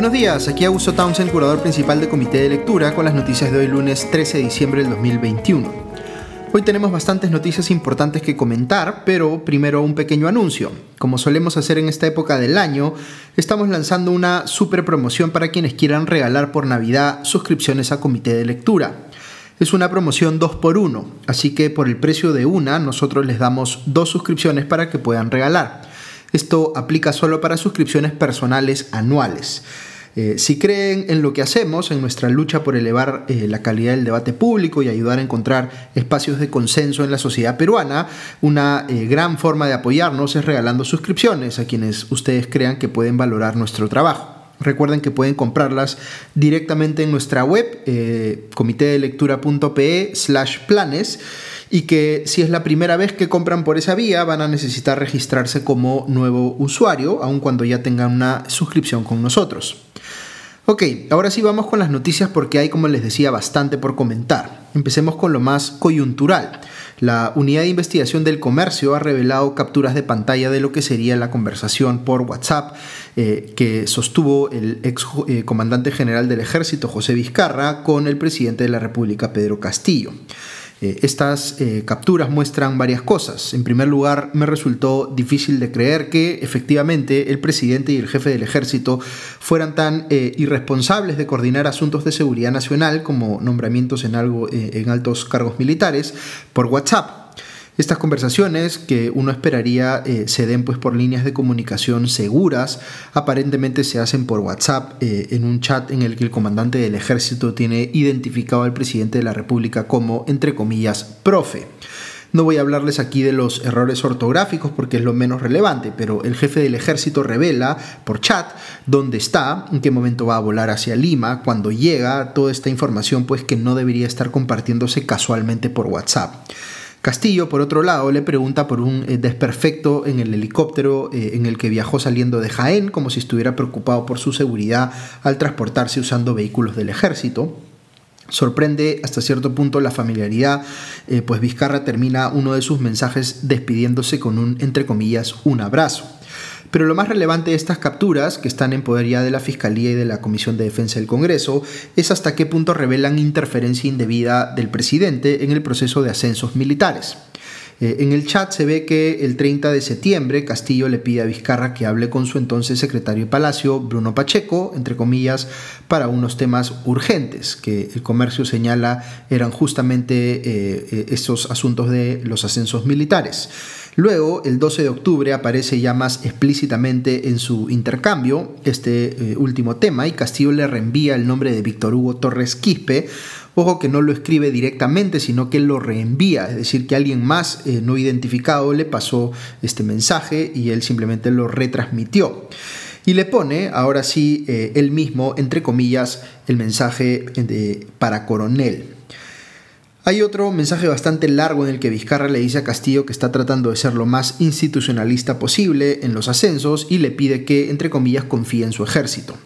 Buenos días, aquí Augusto Townsend, curador principal de Comité de Lectura, con las noticias de hoy lunes 13 de diciembre del 2021. Hoy tenemos bastantes noticias importantes que comentar, pero primero un pequeño anuncio. Como solemos hacer en esta época del año, estamos lanzando una super promoción para quienes quieran regalar por Navidad suscripciones a Comité de Lectura. Es una promoción 2 por 1 así que por el precio de una nosotros les damos dos suscripciones para que puedan regalar. Esto aplica solo para suscripciones personales anuales. Eh, si creen en lo que hacemos, en nuestra lucha por elevar eh, la calidad del debate público y ayudar a encontrar espacios de consenso en la sociedad peruana, una eh, gran forma de apoyarnos es regalando suscripciones a quienes ustedes crean que pueden valorar nuestro trabajo. Recuerden que pueden comprarlas directamente en nuestra web, eh, comitedelectura.pe slash planes, y que si es la primera vez que compran por esa vía van a necesitar registrarse como nuevo usuario, aun cuando ya tengan una suscripción con nosotros. Ok, ahora sí vamos con las noticias porque hay, como les decía, bastante por comentar. Empecemos con lo más coyuntural. La Unidad de Investigación del Comercio ha revelado capturas de pantalla de lo que sería la conversación por WhatsApp eh, que sostuvo el ex eh, comandante general del ejército José Vizcarra con el presidente de la República Pedro Castillo. Eh, estas eh, capturas muestran varias cosas. En primer lugar, me resultó difícil de creer que efectivamente el presidente y el jefe del ejército fueran tan eh, irresponsables de coordinar asuntos de seguridad nacional como nombramientos en, algo, en altos cargos militares por WhatsApp. Estas conversaciones que uno esperaría eh, se den pues por líneas de comunicación seguras, aparentemente se hacen por WhatsApp eh, en un chat en el que el comandante del ejército tiene identificado al presidente de la República como, entre comillas, profe. No voy a hablarles aquí de los errores ortográficos porque es lo menos relevante, pero el jefe del ejército revela por chat dónde está, en qué momento va a volar hacia Lima, cuando llega, toda esta información pues que no debería estar compartiéndose casualmente por WhatsApp. Castillo, por otro lado, le pregunta por un eh, desperfecto en el helicóptero eh, en el que viajó saliendo de Jaén, como si estuviera preocupado por su seguridad al transportarse usando vehículos del ejército. Sorprende hasta cierto punto la familiaridad, eh, pues Vizcarra termina uno de sus mensajes despidiéndose con un, entre comillas, un abrazo. Pero lo más relevante de estas capturas, que están en poder ya de la Fiscalía y de la Comisión de Defensa del Congreso, es hasta qué punto revelan interferencia indebida del presidente en el proceso de ascensos militares. Eh, en el chat se ve que el 30 de septiembre Castillo le pide a Vizcarra que hable con su entonces secretario de Palacio, Bruno Pacheco, entre comillas, para unos temas urgentes que el comercio señala eran justamente eh, eh, esos asuntos de los ascensos militares. Luego, el 12 de octubre aparece ya más explícitamente en su intercambio este último tema y Castillo le reenvía el nombre de Víctor Hugo Torres Quispe, Ojo que no lo escribe directamente, sino que lo reenvía, es decir, que alguien más eh, no identificado le pasó este mensaje y él simplemente lo retransmitió. Y le pone, ahora sí, eh, él mismo, entre comillas, el mensaje de, para coronel. Hay otro mensaje bastante largo en el que Vizcarra le dice a Castillo que está tratando de ser lo más institucionalista posible en los ascensos y le pide que, entre comillas, confíe en su ejército.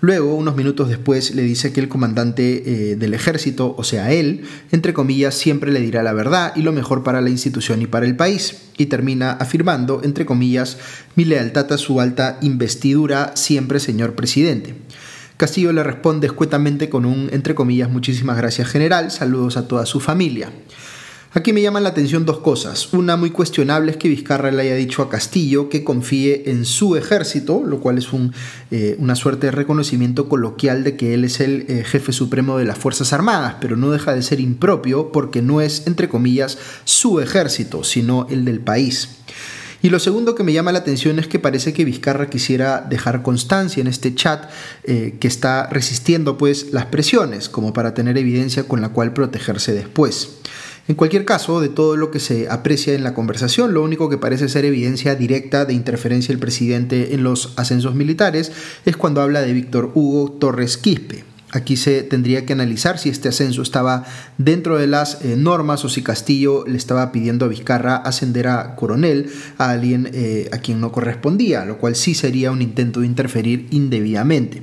Luego, unos minutos después, le dice que el comandante eh, del ejército, o sea, él, entre comillas, siempre le dirá la verdad y lo mejor para la institución y para el país. Y termina afirmando, entre comillas, mi lealtad a su alta investidura, siempre señor presidente. Castillo le responde escuetamente con un, entre comillas, muchísimas gracias general, saludos a toda su familia. Aquí me llaman la atención dos cosas. Una muy cuestionable es que Vizcarra le haya dicho a Castillo que confíe en su ejército, lo cual es eh, una suerte de reconocimiento coloquial de que él es el eh, jefe supremo de las Fuerzas Armadas, pero no deja de ser impropio porque no es, entre comillas, su ejército, sino el del país. Y lo segundo que me llama la atención es que parece que Vizcarra quisiera dejar constancia en este chat eh, que está resistiendo pues las presiones, como para tener evidencia con la cual protegerse después. En cualquier caso, de todo lo que se aprecia en la conversación, lo único que parece ser evidencia directa de interferencia del presidente en los ascensos militares es cuando habla de Víctor Hugo Torres Quispe. Aquí se tendría que analizar si este ascenso estaba dentro de las eh, normas o si Castillo le estaba pidiendo a Vizcarra ascender a coronel a alguien eh, a quien no correspondía, lo cual sí sería un intento de interferir indebidamente.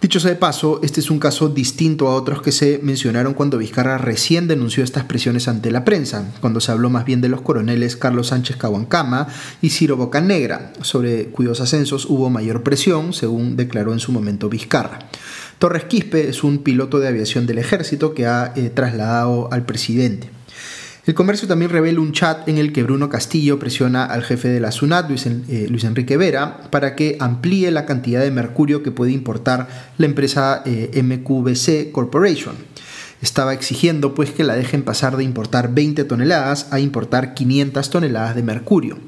Dicho sea de paso, este es un caso distinto a otros que se mencionaron cuando Vizcarra recién denunció estas presiones ante la prensa, cuando se habló más bien de los coroneles Carlos Sánchez Caguancama y Ciro Bocanegra, sobre cuyos ascensos hubo mayor presión, según declaró en su momento Vizcarra. Torres Quispe es un piloto de aviación del ejército que ha eh, trasladado al presidente. El comercio también revela un chat en el que Bruno Castillo presiona al jefe de la SUNAT, eh, Luis, Enrique Vera, para que amplíe la cantidad de mercurio que puede importar la empresa eh, MQBC Corporation. Estaba exigiendo pues que la dejen pasar de importar 20 toneladas a importar 500 toneladas de mercurio.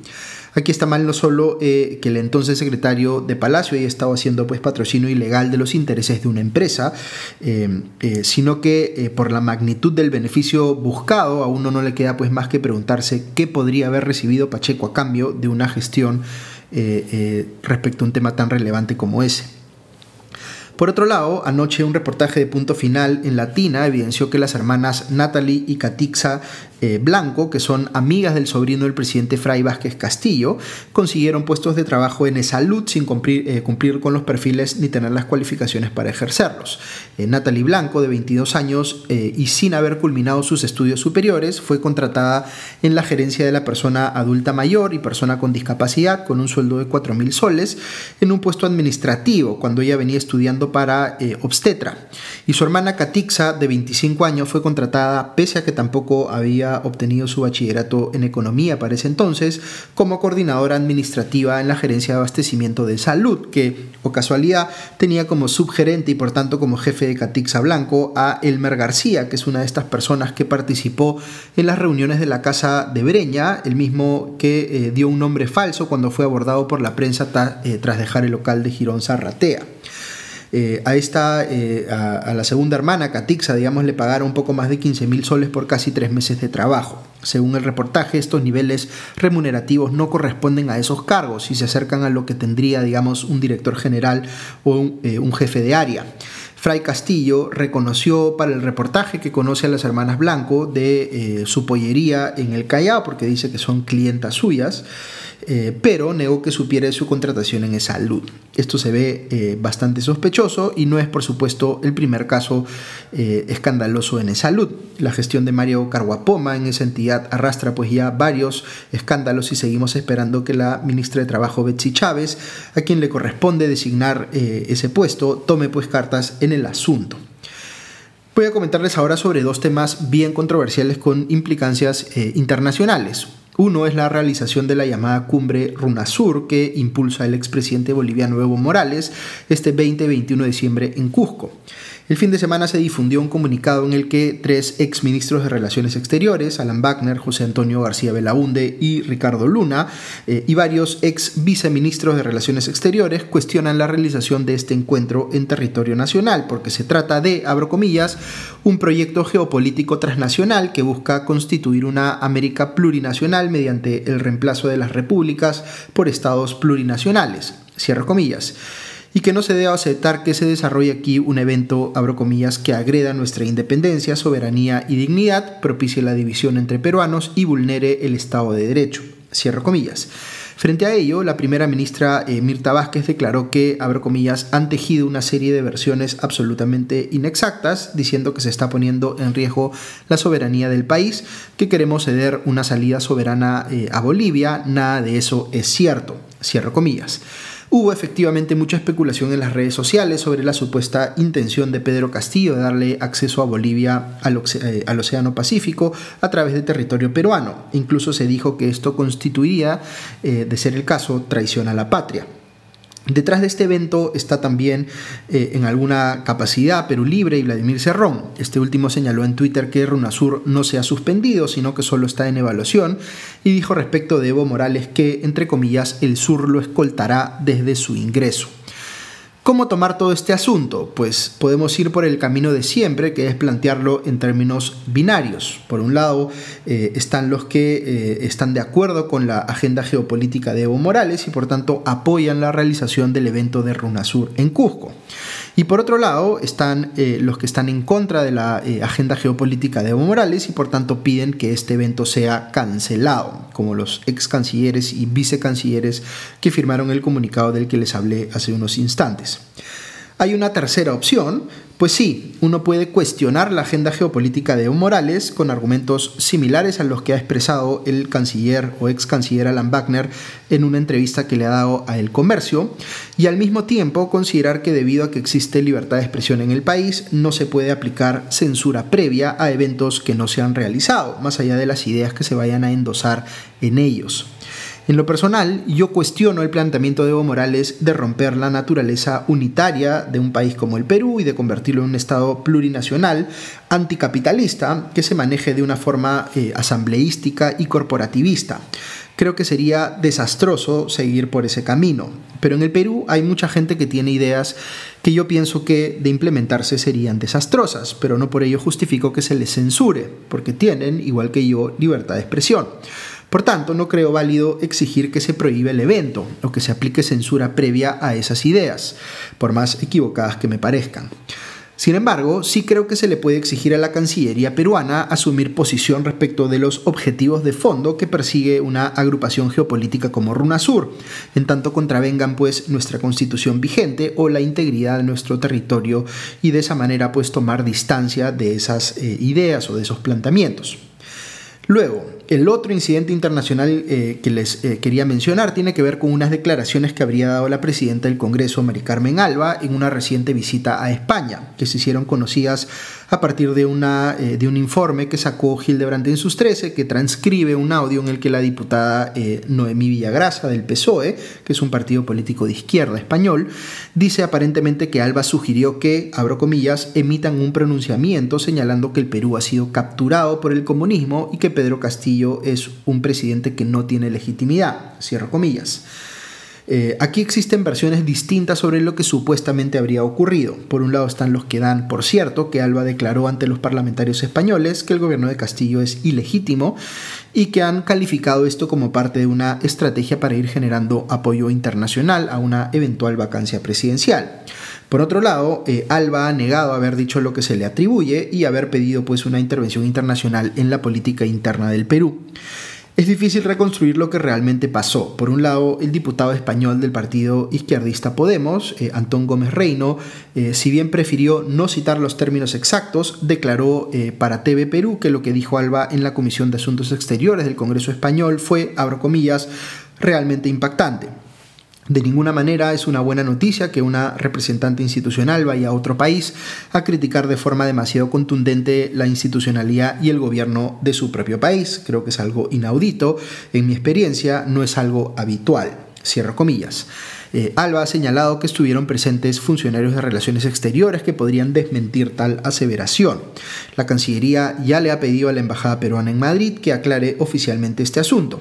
Aquí está mal no solo eh, que el entonces secretario de Palacio haya estado haciendo pues patrocinio ilegal de los intereses de una empresa, eh, eh, sino que por la magnitud del beneficio buscado a uno no le queda pues más que preguntarse qué podría haber recibido Pacheco a cambio de una gestión respecto a un tema tan relevante como ese. Por otro lado, anoche un reportaje de punto final en Latina evidenció que las hermanas Natalie y Catixa eh, Blanco, que son amigas del sobrino del presidente Fray Vázquez Castillo, consiguieron puestos de trabajo en salud sin cumplir, eh, cumplir, con los perfiles ni tener las cualificaciones para ejercerlos. Eh, Natalie Blanco, de 22 años y sin haber culminado sus estudios superiores, fue contratada en la gerencia de la persona adulta mayor y persona con discapacidad con un sueldo de 4.000 soles en un puesto administrativo cuando ella venía estudiando para obstetra. Y su hermana Catixa, de 25 años, fue contratada pese a que tampoco había obtenido su bachillerato en economía para ese entonces como coordinadora administrativa en la gerencia de abastecimiento de salud, que, o casualidad, tenía como subgerente y por tanto como jefe de Catixa Blanco a Elmer García, que es una de estas personas que participó en las reuniones de la Casa de Breña, el mismo que eh, dio un nombre falso cuando fue abordado por la prensa eh, tras dejar el local de Girón Zarratea. Eh, a esta, eh, a, la segunda hermana, Catixa, digamos, le pagaron un poco más de 15 mil soles por casi tres meses de trabajo. Según el reportaje, estos niveles remunerativos no corresponden a esos cargos y se acercan a lo que tendría, digamos, un director general o un, eh, jefe de área. Fray Castillo reconoció para el reportaje que conoce a las hermanas Blanco de su pollería en el Callao, porque dice que son clientas suyas. Eh, pero negó que supiera su contratación en salud. Esto se ve eh, bastante sospechoso y no es por supuesto el primer caso eh, escandaloso en salud. La gestión de Mario Carguapoma en esa entidad arrastra pues ya varios escándalos y seguimos esperando que la ministra de Trabajo Betsy Chávez, a quien le corresponde designar ese puesto, tome pues cartas en el asunto. Voy a comentarles ahora sobre dos temas bien controversiales con implicancias internacionales. Uno es la realización de la llamada cumbre Runasur que impulsa el expresidente boliviano Evo Morales este 20 21 de diciembre en Cusco. El fin de semana se difundió un comunicado en el que tres ex ministros de Relaciones Exteriores, Alan Wagner, José Antonio García Belaunde y Ricardo Luna, eh, y varios ex viceministros de Relaciones Exteriores cuestionan la realización de este encuentro en territorio nacional, porque se trata de, abro comillas, un proyecto geopolítico transnacional que busca constituir una América plurinacional mediante el reemplazo de las repúblicas por estados plurinacionales. Cierro comillas y que no se debe aceptar que se desarrolle aquí un evento, abro comillas, que agreda nuestra independencia, soberanía y dignidad, propicie la división entre peruanos y vulnere el Estado de Derecho. Frente a ello, la primera ministra eh, Mirta Vázquez declaró que, abro han tejido una serie de versiones absolutamente inexactas, diciendo que se está poniendo en riesgo la soberanía del país, que queremos ceder una salida soberana eh, a Bolivia, nada de eso es cierto, cierro comillas. Hubo efectivamente mucha especulación en las redes sociales sobre la supuesta intención de Pedro Castillo de darle acceso a Bolivia al, eh, Océano Pacífico a través de territorio peruano. Incluso se dijo que esto constituiría, eh, de ser el caso, traición a la patria. Detrás de este evento está también eh, en alguna capacidad Perú Libre y Vladimir Cerrón. Este último señaló en Twitter que Runasur no se ha suspendido, sino que solo está en evaluación y dijo respecto de Evo Morales que, entre comillas, el sur lo escoltará desde su ingreso. ¿Cómo tomar todo este asunto? Pues podemos ir por el camino de siempre, que es plantearlo en términos binarios. Por un lado eh, están los que eh, están de acuerdo con la agenda geopolítica de Evo Morales y por tanto apoyan la realización del evento de Runasur en Cusco. Y por otro lado están eh, los que están en contra de la eh, agenda geopolítica de Evo Morales y por tanto piden que este evento sea cancelado, como los ex cancilleres y vicecancilleres que firmaron el comunicado del que les hablé hace unos instantes. Hay una tercera opción, pues sí, uno puede cuestionar la agenda geopolítica de Evo Morales con argumentos similares a los que ha expresado el canciller o ex canciller Alan Wagner en una entrevista que le ha dado a El Comercio, y al mismo tiempo considerar que debido a que existe libertad de expresión en el país, no se puede aplicar censura previa a eventos que no se han realizado, más allá de las ideas que se vayan a endosar en ellos. En lo personal, yo cuestiono el planteamiento de Evo Morales de romper la naturaleza unitaria de un país como el Perú y de convertirlo en un Estado plurinacional, anticapitalista, que se maneje de una forma eh, asambleística y corporativista. Creo que sería desastroso seguir por ese camino. Pero en el Perú hay mucha gente que tiene ideas que yo pienso que de implementarse serían desastrosas, pero no por ello justifico que se les censure, porque tienen, igual que yo, libertad de expresión. Por tanto, no creo válido exigir que se prohíbe el evento o que se aplique censura previa a esas ideas, por más equivocadas que me parezcan. Sin embargo, sí creo que se le puede exigir a la Cancillería peruana asumir posición respecto de los objetivos de fondo que persigue una agrupación geopolítica como RUNASUR, en tanto contravengan pues nuestra constitución vigente o la integridad de nuestro territorio y de esa manera pues tomar distancia de esas eh, ideas o de esos planteamientos. Luego, el otro incidente internacional eh, que les eh, quería mencionar tiene que ver con unas declaraciones que habría dado la presidenta del Congreso, Mari Carmen Alba, en una reciente visita a España, que se hicieron conocidas a partir eh, de un informe que sacó Hildebrand en sus 13, que transcribe un audio en el que la diputada Noemí Villagrasa del PSOE, que es un partido político de izquierda español, dice aparentemente que Alba sugirió que, abro comillas, emitan un pronunciamiento señalando que el Perú ha sido capturado por el comunismo y que Pedro Castillo es un presidente que no tiene legitimidad, cierro comillas. Eh, aquí existen versiones distintas sobre lo que supuestamente habría ocurrido. Por un lado están los que dan por cierto que Alba declaró ante los parlamentarios españoles que el gobierno de Castillo es ilegítimo y que han calificado esto como parte de una estrategia para ir generando apoyo internacional a una eventual vacancia presidencial. Por otro lado, eh, Alba ha negado haber dicho lo que se le atribuye y haber pedido pues una intervención internacional en la política interna del Perú. Es difícil reconstruir lo que realmente pasó. Por un lado, el diputado español del partido izquierdista Podemos, eh, Antón Gómez Reino, eh, si bien prefirió no citar los términos exactos, declaró para TV Perú que lo que dijo Alba en la Comisión de Asuntos Exteriores del Congreso Español fue, abro comillas, realmente impactante. De ninguna manera es una buena noticia que una representante institucional vaya a otro país a criticar de forma demasiado contundente la institucionalidad y el gobierno de su propio país. Creo que es algo inaudito. En mi experiencia no es algo habitual. Cierro comillas. Eh, Alba ha señalado que estuvieron presentes funcionarios de relaciones exteriores que podrían desmentir tal aseveración. La Cancillería ya le ha pedido a la Embajada peruana en Madrid que aclare oficialmente este asunto.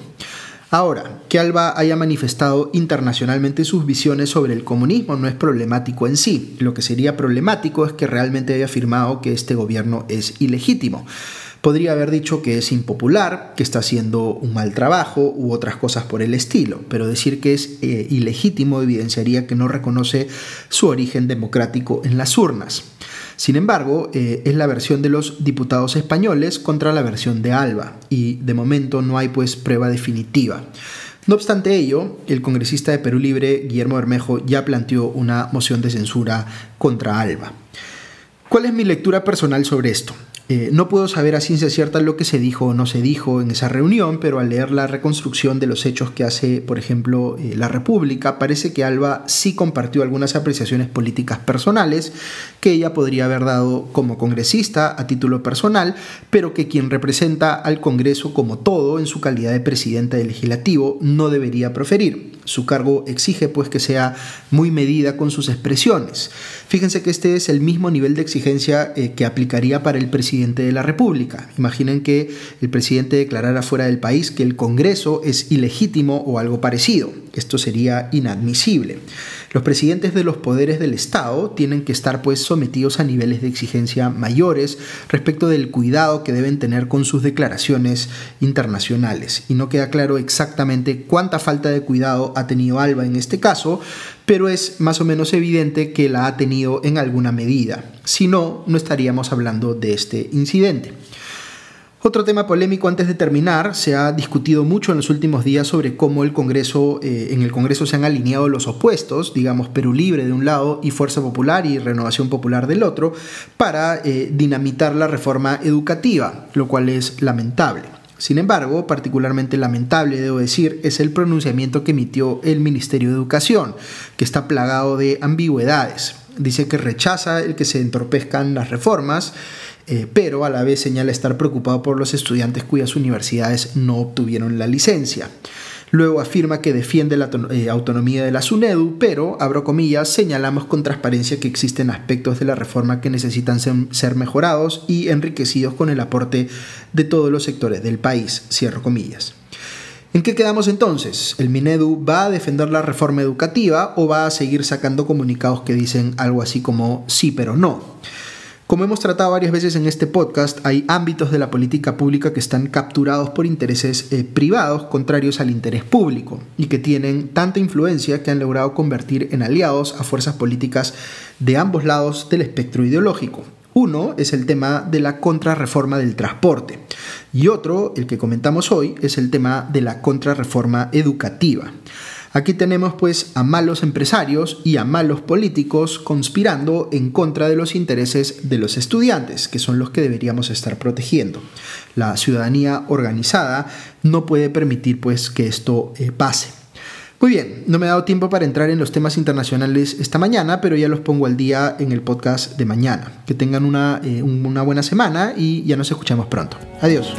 Ahora, que Alba haya manifestado internacionalmente sus visiones sobre el comunismo no es problemático en sí. Lo que sería problemático es que realmente haya afirmado que este gobierno es ilegítimo. Podría haber dicho que es impopular, que está haciendo un mal trabajo u otras cosas por el estilo, pero decir que es eh, ilegítimo evidenciaría que no reconoce su origen democrático en las urnas. Sin embargo, eh, es la versión de los diputados españoles contra la versión de Alba y de momento no hay pues prueba definitiva. No obstante ello, el congresista de Perú Libre, Guillermo Bermejo, ya planteó una moción de censura contra Alba. ¿Cuál es mi lectura personal sobre esto? Eh, no puedo saber a ciencia cierta lo que se dijo o no se dijo en esa reunión, pero al leer la reconstrucción de los hechos que hace, por ejemplo, eh, la República, parece que Alba sí compartió algunas apreciaciones políticas personales que ella podría haber dado como congresista a título personal, pero que quien representa al Congreso como todo en su calidad de presidenta del legislativo no debería proferir. Su cargo exige pues que sea muy medida con sus expresiones. Fíjense que este es el mismo nivel de exigencia eh, que aplicaría para el presidente de la República. Imaginen que el presidente declarara fuera del país que el Congreso es ilegítimo o algo parecido. Esto sería inadmisible. Los presidentes de los poderes del Estado tienen que estar pues sometidos a niveles de exigencia mayores respecto del cuidado que deben tener con sus declaraciones internacionales. Y no queda claro exactamente cuánta falta de cuidado ha tenido Alba en este caso, pero es más o menos evidente que la ha tenido en alguna medida. Si no, no estaríamos hablando de este incidente. Otro tema polémico antes de terminar, se ha discutido mucho en los últimos días sobre cómo el Congreso, eh, en el Congreso se han alineado los opuestos, digamos Perú Libre de un lado y Fuerza Popular y Renovación Popular del otro, para eh, dinamitar la reforma educativa, lo cual es lamentable. Sin embargo, particularmente lamentable, debo decir, es el pronunciamiento que emitió el Ministerio de Educación, que está plagado de ambigüedades. Dice que rechaza el que se entorpezcan las reformas, eh, pero a la vez señala estar preocupado por los estudiantes cuyas universidades no obtuvieron la licencia. Luego afirma que defiende la eh, autonomía de la SUNEDU, pero, abro comillas, señalamos con transparencia que existen aspectos de la reforma que necesitan ser mejorados y enriquecidos con el aporte de todos los sectores del país, cierro comillas. ¿En qué quedamos entonces? ¿El Minedu va a defender la reforma educativa o va a seguir sacando comunicados que dicen algo así como sí pero no? Como hemos tratado varias veces en este podcast, hay ámbitos de la política pública que están capturados por intereses eh, privados contrarios al interés público y que tienen tanta influencia que han logrado convertir en aliados a fuerzas políticas de ambos lados del espectro ideológico. Uno es el tema de la contrarreforma del transporte y otro, el que comentamos hoy, es el tema de la contrarreforma educativa. Aquí tenemos pues a malos empresarios y a malos políticos conspirando en contra de los intereses de los estudiantes, que son los que deberíamos estar protegiendo. La ciudadanía organizada no puede permitir pues que esto eh, pase. Muy bien, no me he dado tiempo para entrar en los temas internacionales esta mañana, pero ya los pongo al día en el podcast de mañana. Que tengan una, eh, una buena semana y ya nos escuchamos pronto. Adiós.